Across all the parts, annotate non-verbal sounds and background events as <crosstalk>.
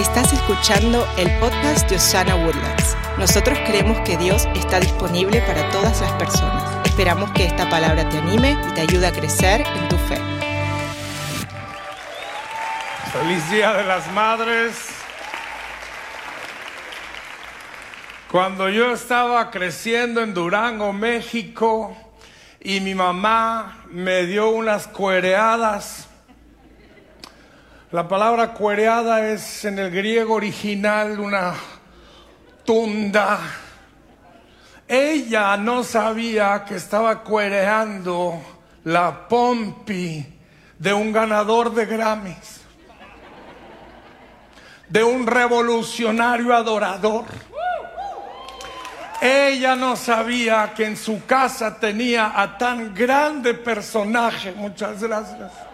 Estás escuchando el podcast de Osana Woodlands. Nosotros creemos que Dios está disponible para todas las personas. Esperamos que esta palabra te anime y te ayude a crecer en tu fe. Feliz Día de las Madres. Cuando yo estaba creciendo en Durango, México, y mi mamá me dio unas cuereadas, la palabra cuereada es en el griego original una tunda. Ella no sabía que estaba cuereando la pompi de un ganador de Grammys, de un revolucionario adorador. Ella no sabía que en su casa tenía a tan grande personaje. Muchas gracias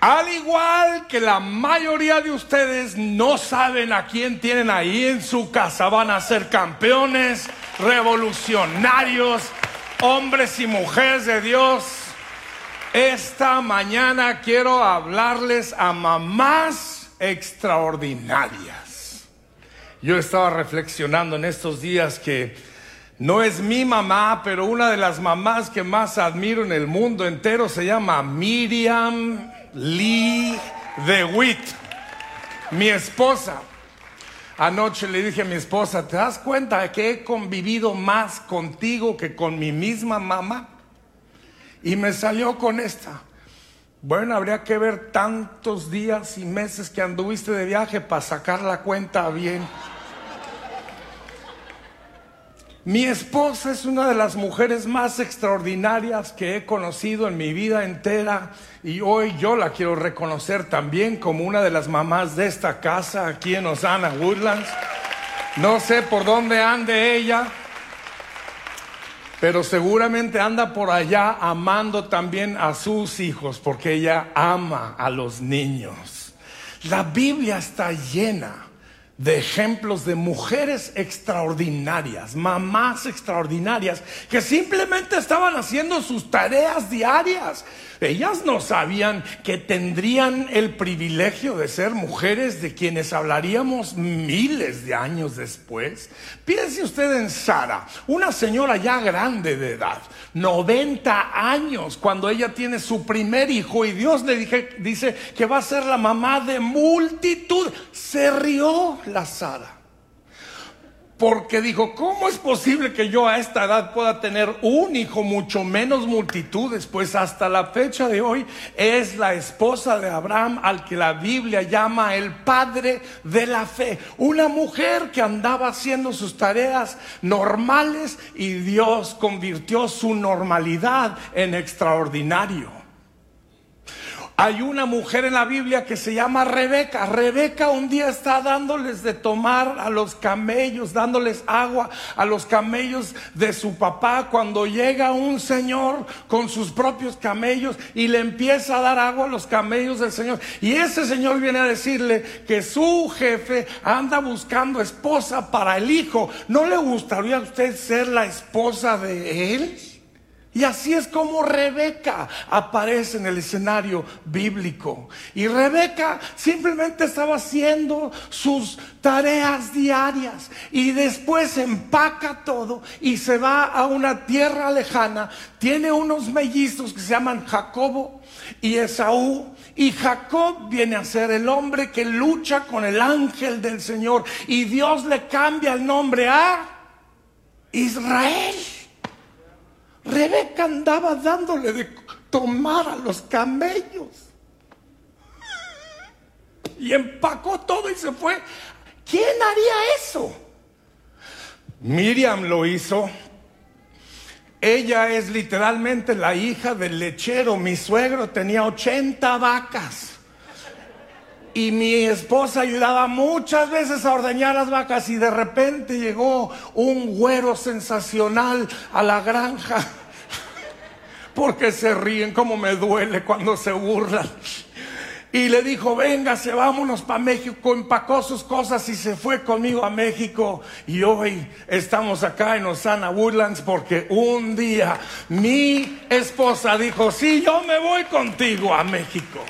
Al igual que la mayoría de ustedes no saben a quién tienen ahí en su casa, van a ser campeones, revolucionarios, hombres y mujeres de Dios. Esta mañana quiero hablarles a mamás extraordinarias. Yo estaba reflexionando en estos días que no es mi mamá, pero una de las mamás que más admiro en el mundo entero se llama Miriam Lee DeWitt, mi esposa. Anoche le dije a mi esposa, ¿te das cuenta que he convivido más contigo que con mi misma mamá? Y me salió con esta. Bueno, habría que ver tantos días y meses que anduviste de viaje para sacar la cuenta bien. Mi esposa es una de las mujeres más extraordinarias que he conocido en mi vida entera y hoy yo la quiero reconocer también como una de las mamás de esta casa aquí en Osana Woodlands. No sé por dónde ande ella, pero seguramente anda por allá amando también a sus hijos porque ella ama a los niños. La Biblia está llena de ejemplos de mujeres extraordinarias, mamás extraordinarias, que simplemente estaban haciendo sus tareas diarias. Ellas no sabían que tendrían el privilegio de ser mujeres de quienes hablaríamos miles de años después. Piense usted en Sara, una señora ya grande de edad, 90 años, cuando ella tiene su primer hijo y Dios le dice que va a ser la mamá de multitud. Se rió la Sara porque dijo, ¿cómo es posible que yo a esta edad pueda tener un hijo, mucho menos multitudes? Pues hasta la fecha de hoy es la esposa de Abraham al que la Biblia llama el padre de la fe. Una mujer que andaba haciendo sus tareas normales y Dios convirtió su normalidad en extraordinario. Hay una mujer en la Biblia que se llama Rebeca. Rebeca un día está dándoles de tomar a los camellos, dándoles agua a los camellos de su papá cuando llega un señor con sus propios camellos y le empieza a dar agua a los camellos del señor. Y ese señor viene a decirle que su jefe anda buscando esposa para el hijo. ¿No le gustaría a usted ser la esposa de él? Y así es como Rebeca aparece en el escenario bíblico. Y Rebeca simplemente estaba haciendo sus tareas diarias y después empaca todo y se va a una tierra lejana. Tiene unos mellizos que se llaman Jacobo y Esaú. Y Jacob viene a ser el hombre que lucha con el ángel del Señor. Y Dios le cambia el nombre a Israel. Rebeca andaba dándole de tomar a los camellos. Y empacó todo y se fue. ¿Quién haría eso? Miriam lo hizo. Ella es literalmente la hija del lechero. Mi suegro tenía 80 vacas. Y mi esposa ayudaba muchas veces a ordeñar las vacas y de repente llegó un güero sensacional a la granja. Porque se ríen, como me duele cuando se burlan. Y le dijo, véngase, vámonos para México. Empacó sus cosas y se fue conmigo a México. Y hoy estamos acá en Osana Woodlands porque un día mi esposa dijo, sí, yo me voy contigo a México.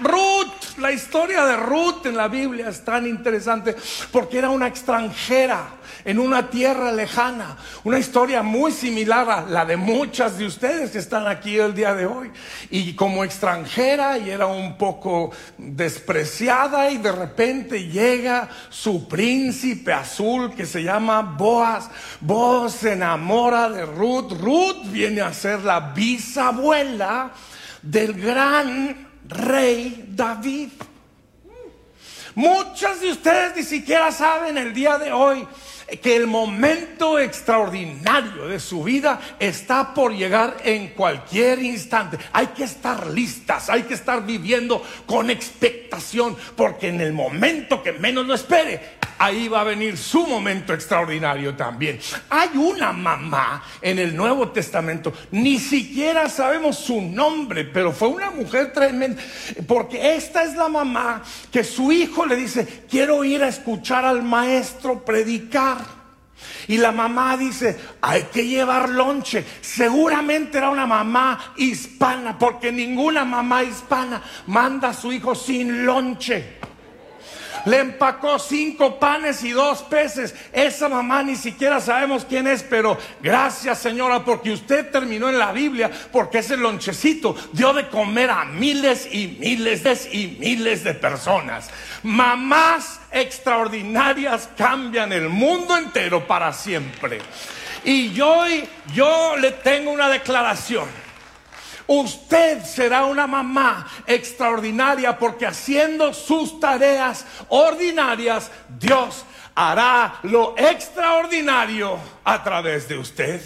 Ruth, la historia de Ruth en la Biblia es tan interesante porque era una extranjera en una tierra lejana, una historia muy similar a la de muchas de ustedes que están aquí el día de hoy. Y como extranjera y era un poco despreciada y de repente llega su príncipe azul que se llama Boaz. Boaz se enamora de Ruth. Ruth viene a ser la bisabuela del gran rey David. Muchas de ustedes ni siquiera saben el día de hoy que el momento extraordinario de su vida está por llegar en cualquier instante. Hay que estar listas, hay que estar viviendo con expectación, porque en el momento que menos lo espere, ahí va a venir su momento extraordinario también. Hay una mamá en el Nuevo Testamento, ni siquiera sabemos su nombre, pero fue una mujer tremenda, porque esta es la mamá que su hijo le dice, quiero ir a escuchar al maestro predicar. Y la mamá dice, hay que llevar lonche. Seguramente era una mamá hispana, porque ninguna mamá hispana manda a su hijo sin lonche. Le empacó cinco panes y dos peces. Esa mamá ni siquiera sabemos quién es, pero gracias señora porque usted terminó en la Biblia, porque ese lonchecito dio de comer a miles y miles y miles de personas. Mamás extraordinarias cambian el mundo entero para siempre. Y yo, yo le tengo una declaración. Usted será una mamá extraordinaria porque haciendo sus tareas ordinarias, Dios hará lo extraordinario a través de usted.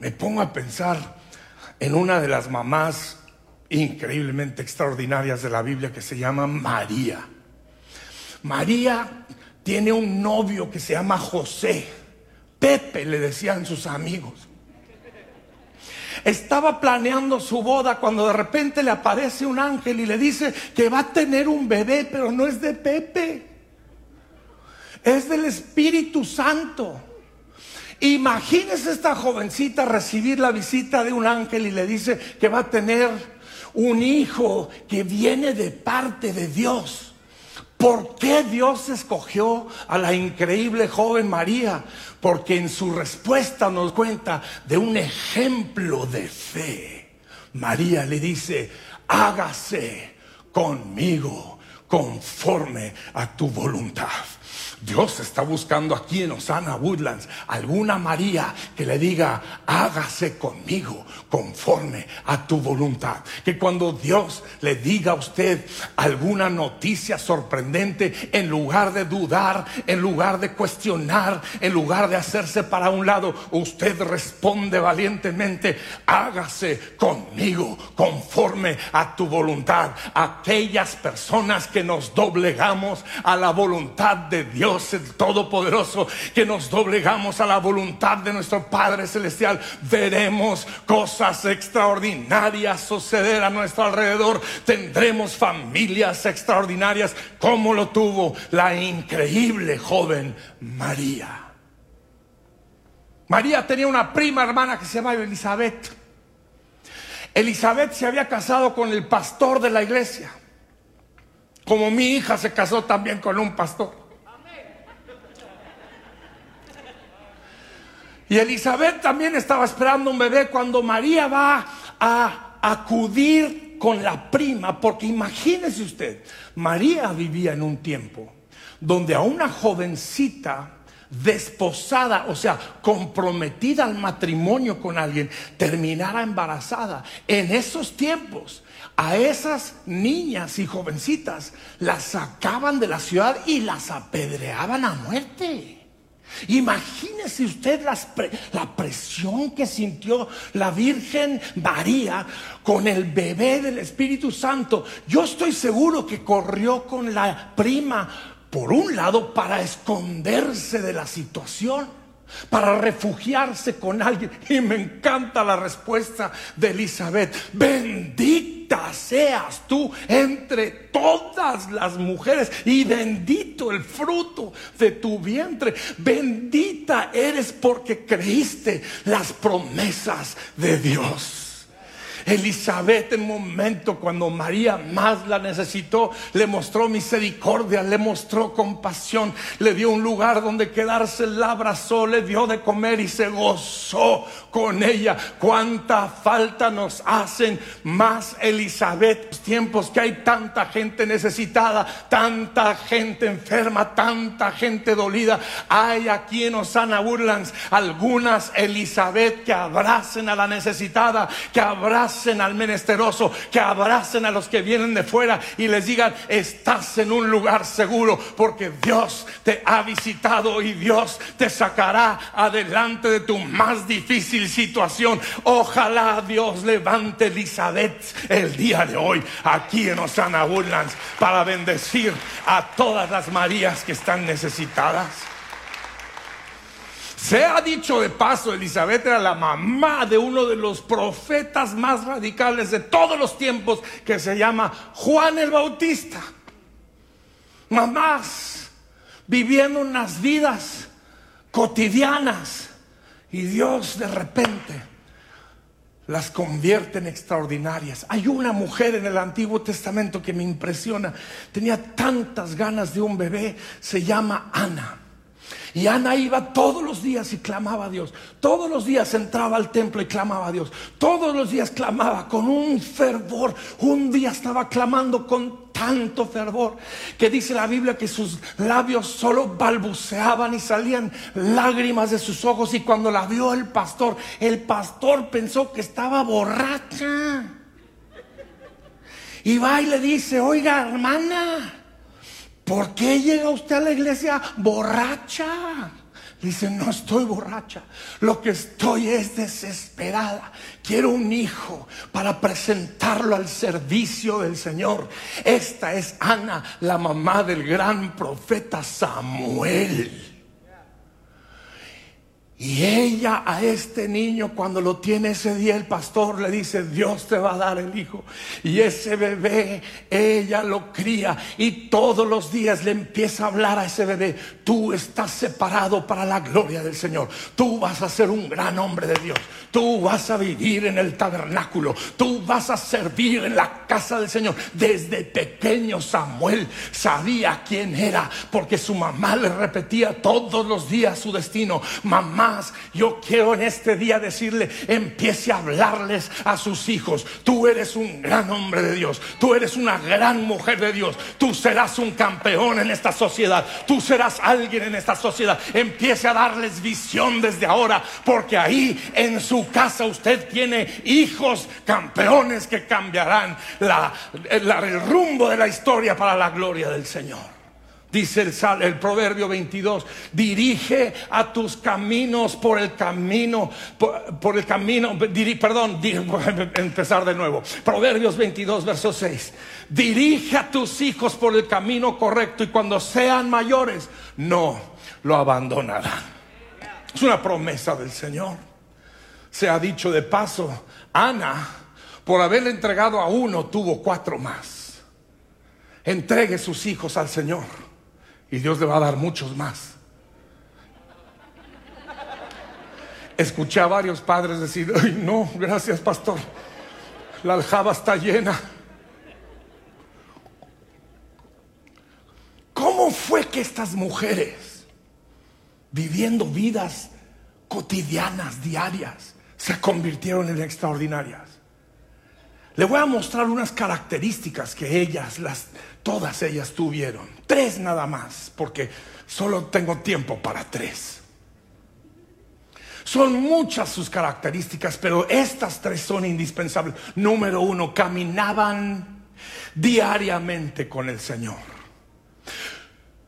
Me pongo a pensar en una de las mamás increíblemente extraordinarias de la Biblia que se llama María. María tiene un novio que se llama José. Pepe le decían sus amigos. Estaba planeando su boda cuando de repente le aparece un ángel y le dice que va a tener un bebé, pero no es de Pepe. Es del Espíritu Santo. Imagínese esta jovencita recibir la visita de un ángel y le dice que va a tener un hijo que viene de parte de Dios. ¿Por qué Dios escogió a la increíble joven María? Porque en su respuesta nos cuenta de un ejemplo de fe. María le dice, hágase conmigo conforme a tu voluntad. Dios está buscando aquí en Osana Woodlands alguna María que le diga, hágase conmigo conforme a tu voluntad. Que cuando Dios le diga a usted alguna noticia sorprendente, en lugar de dudar, en lugar de cuestionar, en lugar de hacerse para un lado, usted responde valientemente, hágase conmigo conforme a tu voluntad. Aquellas personas que nos doblegamos a la voluntad de Dios el Todopoderoso, que nos doblegamos a la voluntad de nuestro Padre Celestial, veremos cosas extraordinarias suceder a nuestro alrededor. Tendremos familias extraordinarias como lo tuvo la increíble joven María. María tenía una prima hermana que se llamaba Elizabeth. Elizabeth se había casado con el pastor de la iglesia, como mi hija se casó también con un pastor. Y Elizabeth también estaba esperando un bebé cuando María va a acudir con la prima, porque imagínese usted, María vivía en un tiempo donde a una jovencita desposada, o sea, comprometida al matrimonio con alguien, terminara embarazada. En esos tiempos, a esas niñas y jovencitas las sacaban de la ciudad y las apedreaban a muerte. Imagínese usted la presión que sintió la Virgen María con el bebé del Espíritu Santo. Yo estoy seguro que corrió con la prima, por un lado, para esconderse de la situación para refugiarse con alguien. Y me encanta la respuesta de Elizabeth. Bendita seas tú entre todas las mujeres y bendito el fruto de tu vientre. Bendita eres porque creíste las promesas de Dios. Elizabeth en momento cuando María más la necesitó, le mostró misericordia, le mostró compasión, le dio un lugar donde quedarse, la abrazó, le dio de comer y se gozó con ella. Cuánta falta nos hacen más Elizabeth, tiempos que hay tanta gente necesitada, tanta gente enferma, tanta gente dolida. Hay aquí en Osana Woodlands algunas Elizabeth que abracen a la necesitada, que abracen al menesteroso, que abracen a los que vienen de fuera y les digan, estás en un lugar seguro porque Dios te ha visitado y Dios te sacará adelante de tu más difícil situación. Ojalá Dios levante Elizabeth el día de hoy aquí en Osana Woodlands para bendecir a todas las Marías que están necesitadas. Se ha dicho de paso, Elizabeth era la mamá de uno de los profetas más radicales de todos los tiempos que se llama Juan el Bautista. Mamás viviendo unas vidas cotidianas y Dios de repente las convierte en extraordinarias. Hay una mujer en el Antiguo Testamento que me impresiona. Tenía tantas ganas de un bebé, se llama Ana. Y Ana iba todos los días y clamaba a Dios. Todos los días entraba al templo y clamaba a Dios. Todos los días clamaba con un fervor. Un día estaba clamando con tanto fervor que dice la Biblia que sus labios solo balbuceaban y salían lágrimas de sus ojos. Y cuando la vio el pastor, el pastor pensó que estaba borracha. Y va y le dice, oiga hermana. ¿Por qué llega usted a la iglesia borracha? Dice, no estoy borracha, lo que estoy es desesperada. Quiero un hijo para presentarlo al servicio del Señor. Esta es Ana, la mamá del gran profeta Samuel. Y ella a este niño cuando lo tiene ese día el pastor le dice, Dios te va a dar el hijo. Y ese bebé, ella lo cría y todos los días le empieza a hablar a ese bebé, tú estás separado para la gloria del Señor. Tú vas a ser un gran hombre de Dios. Tú vas a vivir en el tabernáculo. Tú vas a servir en la casa del Señor. Desde pequeño Samuel sabía quién era porque su mamá le repetía todos los días su destino. Mamá, yo quiero en este día decirle, empiece a hablarles a sus hijos. Tú eres un gran hombre de Dios. Tú eres una gran mujer de Dios. Tú serás un campeón en esta sociedad. Tú serás alguien en esta sociedad. Empiece a darles visión desde ahora, porque ahí en su casa usted tiene hijos campeones que cambiarán el rumbo de la historia para la gloria del Señor. Dice el, el, proverbio 22, dirige a tus caminos por el camino, por, el camino, perdón, <laughs> empezar de nuevo. Proverbios 22, verso 6. Dirige a tus hijos por el camino correcto y cuando sean mayores, no lo abandonarán. Es una promesa del Señor. Se ha dicho de paso, Ana, por haberle entregado a uno, tuvo cuatro más. Entregue sus hijos al Señor y Dios le va a dar muchos más. Escuché a varios padres decir, ay no, gracias pastor, la aljaba está llena. ¿Cómo fue que estas mujeres, viviendo vidas cotidianas, diarias, se convirtieron en extraordinarias? Le voy a mostrar unas características que ellas, las, todas ellas tuvieron. Tres nada más, porque solo tengo tiempo para tres. Son muchas sus características, pero estas tres son indispensables. Número uno, caminaban diariamente con el Señor.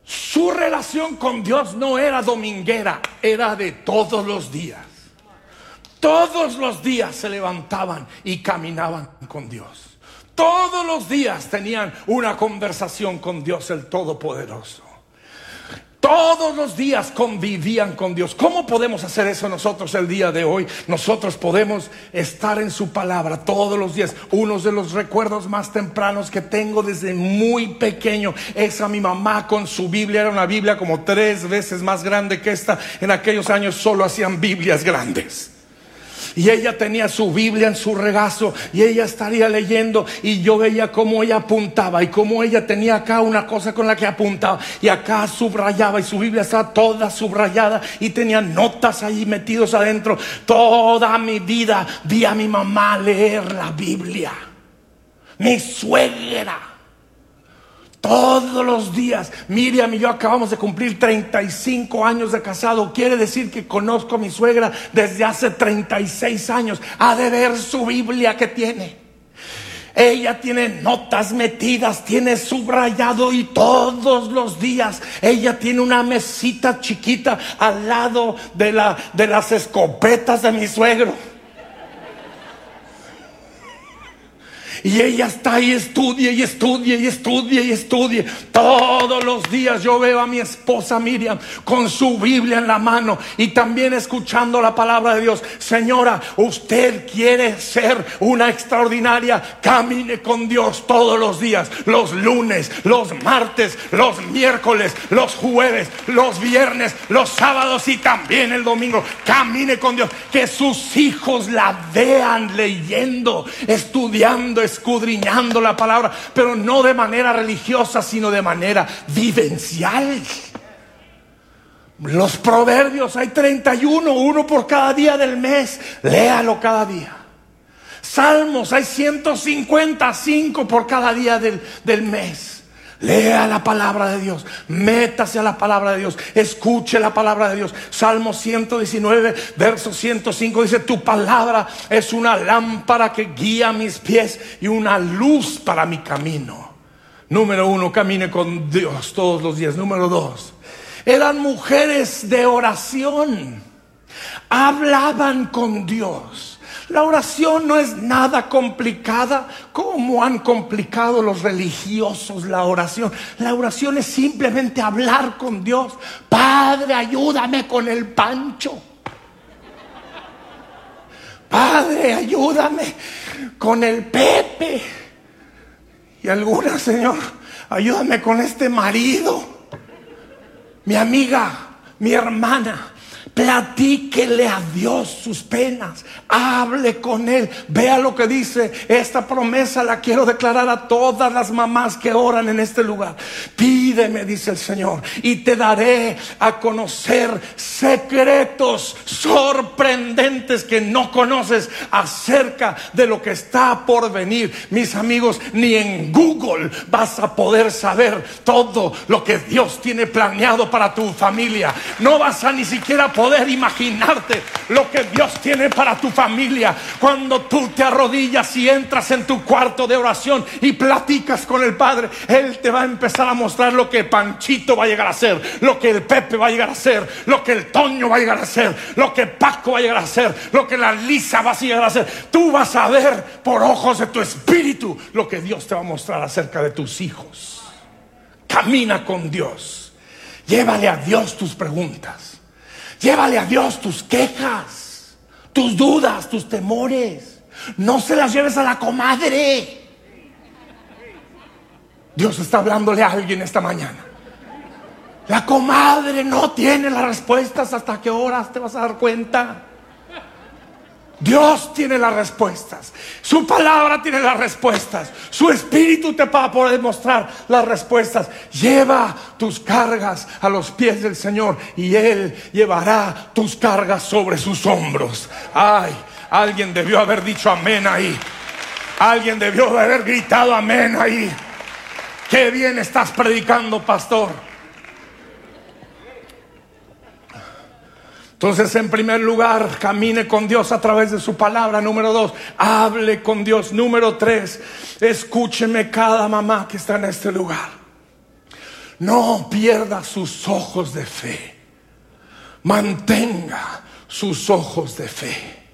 Su relación con Dios no era dominguera, era de todos los días. Todos los días se levantaban y caminaban con Dios. Todos los días tenían una conversación con Dios el Todopoderoso. Todos los días convivían con Dios. ¿Cómo podemos hacer eso nosotros el día de hoy? Nosotros podemos estar en su palabra todos los días. Uno de los recuerdos más tempranos que tengo desde muy pequeño es a mi mamá con su Biblia. Era una Biblia como tres veces más grande que esta. En aquellos años solo hacían Biblias grandes. Y ella tenía su Biblia en su regazo y ella estaría leyendo y yo veía cómo ella apuntaba y cómo ella tenía acá una cosa con la que apuntaba y acá subrayaba y su Biblia estaba toda subrayada y tenía notas ahí metidos adentro. Toda mi vida vi a mi mamá leer la Biblia. Mi suegra todos los días, Miriam y yo acabamos de cumplir 35 años de casado. Quiere decir que conozco a mi suegra desde hace 36 años. Ha de ver su Biblia que tiene. Ella tiene notas metidas, tiene subrayado y todos los días ella tiene una mesita chiquita al lado de, la, de las escopetas de mi suegro. Y ella está ahí, estudie y estudie y estudie y estudie. Todos los días yo veo a mi esposa Miriam con su Biblia en la mano y también escuchando la palabra de Dios. Señora, usted quiere ser una extraordinaria. Camine con Dios todos los días. Los lunes, los martes, los miércoles, los jueves, los viernes, los sábados y también el domingo. Camine con Dios. Que sus hijos la vean leyendo, estudiando, escudriñando la palabra, pero no de manera religiosa, sino de manera vivencial. Los proverbios, hay 31, uno por cada día del mes, léalo cada día. Salmos, hay 155 por cada día del, del mes. Lea la palabra de Dios, métase a la palabra de Dios, escuche la palabra de Dios. Salmo 119, verso 105 dice, tu palabra es una lámpara que guía mis pies y una luz para mi camino. Número uno, camine con Dios todos los días. Número dos, eran mujeres de oración, hablaban con Dios. La oración no es nada complicada como han complicado los religiosos la oración. La oración es simplemente hablar con Dios. Padre, ayúdame con el pancho. Padre, ayúdame con el Pepe. Y alguna, Señor, ayúdame con este marido. Mi amiga, mi hermana Platíquele a Dios sus penas. Hable con Él. Vea lo que dice. Esta promesa la quiero declarar a todas las mamás que oran en este lugar. Pídeme, dice el Señor, y te daré a conocer secretos sorprendentes que no conoces acerca de lo que está por venir. Mis amigos, ni en Google vas a poder saber todo lo que Dios tiene planeado para tu familia. No vas a ni siquiera poder poder imaginarte lo que Dios tiene para tu familia. Cuando tú te arrodillas y entras en tu cuarto de oración y platicas con el Padre, Él te va a empezar a mostrar lo que Panchito va a llegar a ser, lo que el Pepe va a llegar a ser, lo que el Toño va a llegar a ser, lo que Paco va a llegar a ser, lo que la Lisa va a llegar a ser. Tú vas a ver por ojos de tu espíritu lo que Dios te va a mostrar acerca de tus hijos. Camina con Dios. Llévale a Dios tus preguntas. Llévale a Dios tus quejas, tus dudas, tus temores. No se las lleves a la comadre. Dios está hablándole a alguien esta mañana. La comadre no tiene las respuestas hasta qué horas te vas a dar cuenta. Dios tiene las respuestas. Su palabra tiene las respuestas. Su espíritu te va a poder mostrar las respuestas. Lleva tus cargas a los pies del Señor y Él llevará tus cargas sobre sus hombros. Ay, alguien debió haber dicho amén ahí. Alguien debió haber gritado amén ahí. Qué bien estás predicando, pastor. Entonces, en primer lugar, camine con Dios a través de su palabra. Número dos, hable con Dios. Número tres, escúcheme cada mamá que está en este lugar. No pierda sus ojos de fe. Mantenga sus ojos de fe.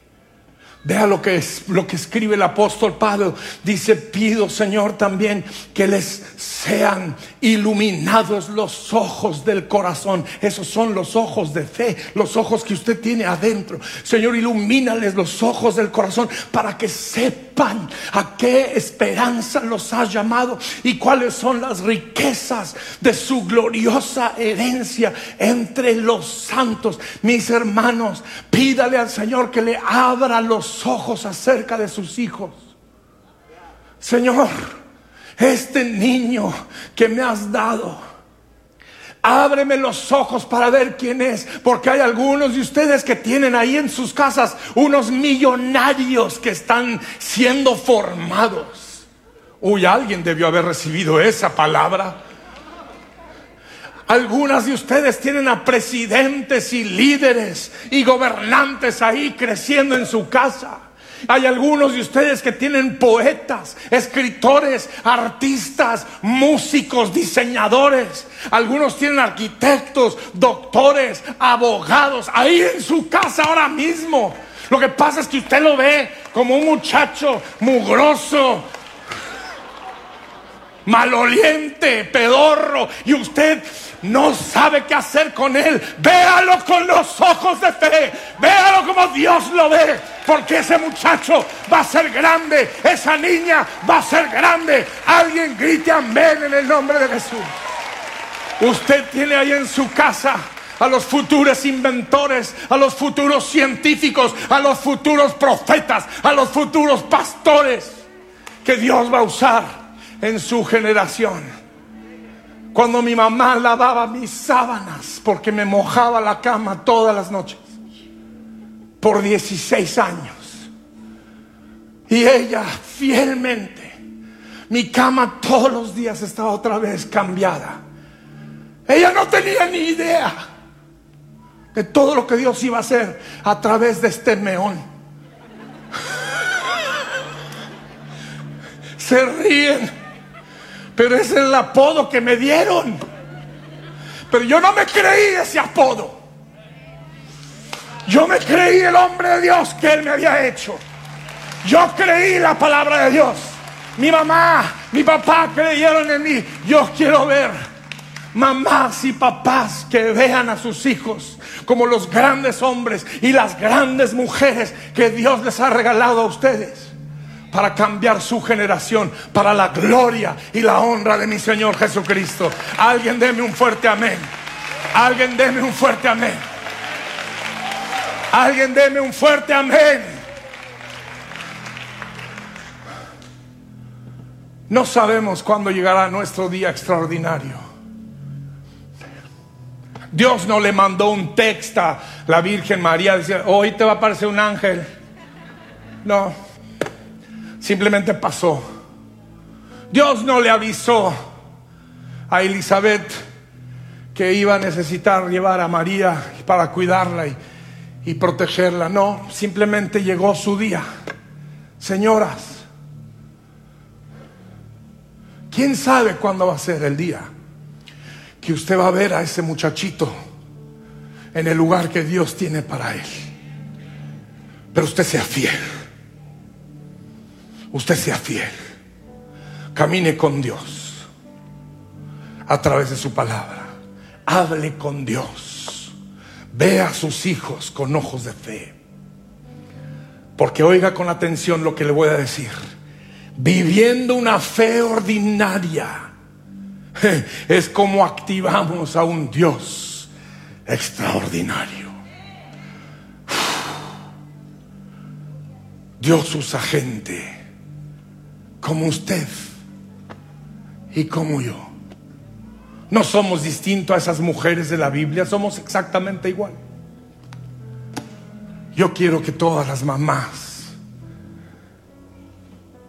Vea lo que, es, lo que escribe el apóstol Pablo. Dice, pido Señor también que les sean iluminados los ojos del corazón. Esos son los ojos de fe, los ojos que usted tiene adentro. Señor, ilumínales los ojos del corazón para que sepa sepan a qué esperanza los has llamado y cuáles son las riquezas de su gloriosa herencia entre los santos. Mis hermanos, pídale al Señor que le abra los ojos acerca de sus hijos. Señor, este niño que me has dado, Ábreme los ojos para ver quién es, porque hay algunos de ustedes que tienen ahí en sus casas unos millonarios que están siendo formados. Uy, alguien debió haber recibido esa palabra. Algunas de ustedes tienen a presidentes y líderes y gobernantes ahí creciendo en su casa. Hay algunos de ustedes que tienen poetas, escritores, artistas, músicos, diseñadores. Algunos tienen arquitectos, doctores, abogados, ahí en su casa ahora mismo. Lo que pasa es que usted lo ve como un muchacho mugroso, maloliente, pedorro, y usted no sabe qué hacer con él. Véalo con los ojos de fe. Véalo como Dios lo ve. Porque ese muchacho va a ser grande. Esa niña va a ser grande. Alguien grite amén en el nombre de Jesús. Usted tiene ahí en su casa a los futuros inventores, a los futuros científicos, a los futuros profetas, a los futuros pastores que Dios va a usar en su generación. Cuando mi mamá lavaba mis sábanas porque me mojaba la cama todas las noches. Por 16 años. Y ella fielmente, mi cama todos los días estaba otra vez cambiada. Ella no tenía ni idea de todo lo que Dios iba a hacer a través de este meón. <laughs> Se ríen pero ese es el apodo que me dieron. Pero yo no me creí ese apodo. Yo me creí el hombre de Dios que Él me había hecho. Yo creí la palabra de Dios. Mi mamá, mi papá creyeron en mí. Yo quiero ver mamás y papás que vean a sus hijos como los grandes hombres y las grandes mujeres que Dios les ha regalado a ustedes para cambiar su generación, para la gloria y la honra de mi Señor Jesucristo. Alguien deme un fuerte amén. Alguien deme un fuerte amén. Alguien deme un fuerte amén. No sabemos cuándo llegará nuestro día extraordinario. Dios no le mandó un texto a la Virgen María, decía, hoy te va a aparecer un ángel. No. Simplemente pasó. Dios no le avisó a Elizabeth que iba a necesitar llevar a María para cuidarla y, protegerla. No, simplemente llegó su día. Señoras, ¿quién sabe cuándo va a ser el día que usted va a ver a ese muchachito en el lugar que Dios tiene para él? Pero usted sea fiel usted sea fiel. Camine con Dios a través de su palabra. Hable con Dios. Vea a sus hijos con ojos de fe. Porque oiga con atención lo que le voy a decir. Viviendo una fe ordinaria <laughs> es como activamos a un Dios extraordinario. Dios usa gente como usted y como yo. No somos distintos a esas mujeres de la Biblia, somos exactamente igual. Yo quiero que todas las mamás,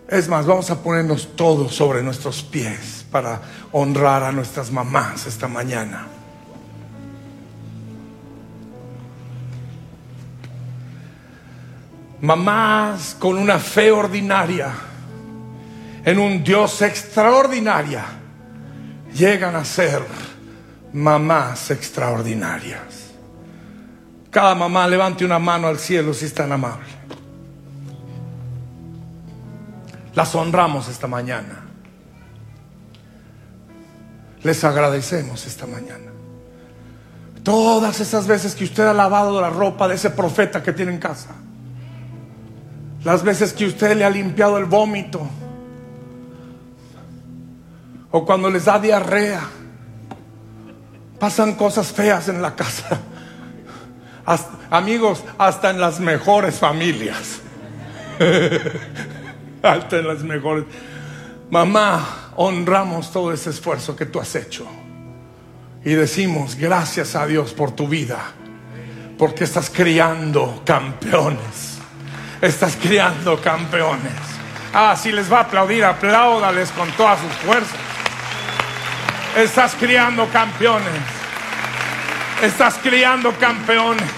es más, vamos a ponernos todos sobre nuestros pies para honrar a nuestras mamás esta mañana. Mamás con una fe ordinaria en un Dios extraordinaria, llegan a ser mamás extraordinarias. Cada mamá levante una mano al cielo si es tan amable. Las honramos esta mañana. Les agradecemos esta mañana. Todas esas veces que usted ha lavado la ropa de ese profeta que tiene en casa. Las veces que usted le ha limpiado el vómito. O cuando les da diarrea. Pasan cosas feas en la casa. amigos, hasta en las mejores familias. <laughs> hasta en las mejores. Mamá, honramos todo ese esfuerzo que tú has hecho. Y decimos, gracias a Dios por tu vida. Porque estás criando campeones. Estás criando campeones. Ah, si les va a aplaudir, apláudales con todas sus fuerzas. Estás criando campeones. Estás criando campeones.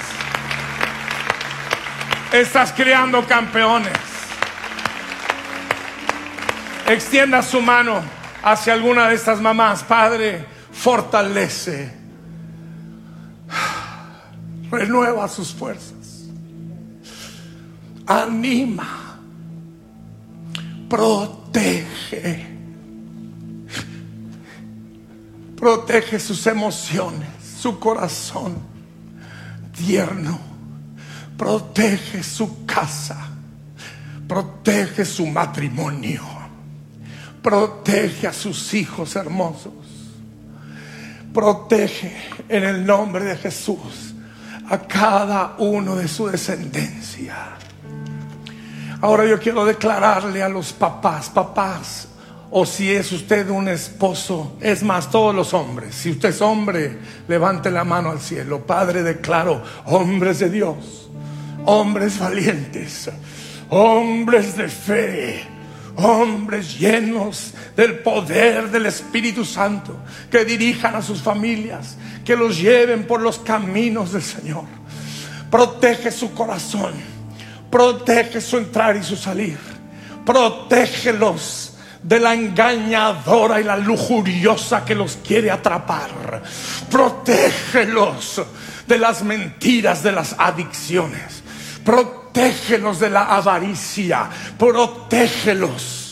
Estás criando campeones. Extienda su mano hacia alguna de estas mamás. Padre, fortalece. Renueva sus fuerzas. Anima. Protege. Protege sus emociones, su corazón tierno. Protege su casa. Protege su matrimonio. Protege a sus hijos hermosos. Protege en el nombre de Jesús a cada uno de su descendencia. Ahora yo quiero declararle a los papás, papás, o si es usted un esposo, es más, todos los hombres, si usted es hombre, levante la mano al cielo. Padre, declaro, hombres de Dios, hombres valientes, hombres de fe, hombres llenos del poder del Espíritu Santo, que dirijan a sus familias, que los lleven por los caminos del Señor. Protege su corazón, protege su entrar y su salir, protégelos de la engañadora y la lujuriosa que los quiere atrapar. Protégelos de las mentiras, de las adicciones. Protégelos de la avaricia. Protégelos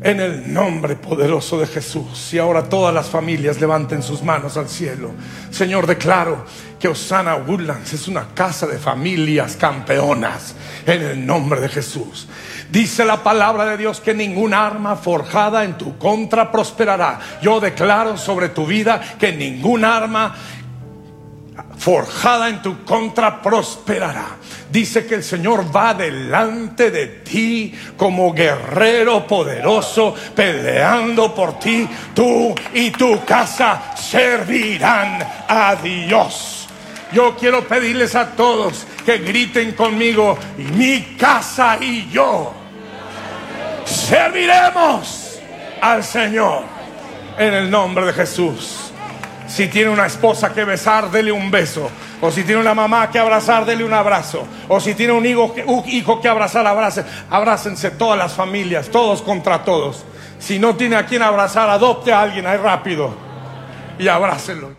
en el nombre poderoso de Jesús. Y ahora todas las familias levanten sus manos al cielo. Señor, declaro que Osana Woodlands es una casa de familias campeonas en el nombre de Jesús. Dice la palabra de Dios que ninguna arma forjada en tu contra prosperará. Yo declaro sobre tu vida que ninguna arma forjada en tu contra prosperará. Dice que el Señor va delante de ti como guerrero poderoso, peleando por ti. Tú y tu casa servirán a Dios. Yo quiero pedirles a todos que griten conmigo, mi casa y yo serviremos al Señor en el nombre de Jesús. Si tiene una esposa que besar, dele un beso. O si tiene una mamá que abrazar, dele un abrazo. O si tiene un hijo que, abrazar, abrace. Abrácense todas las familias, todos contra todos. Si no tiene a quien abrazar, adopte a alguien ahí rápido y abrácelo.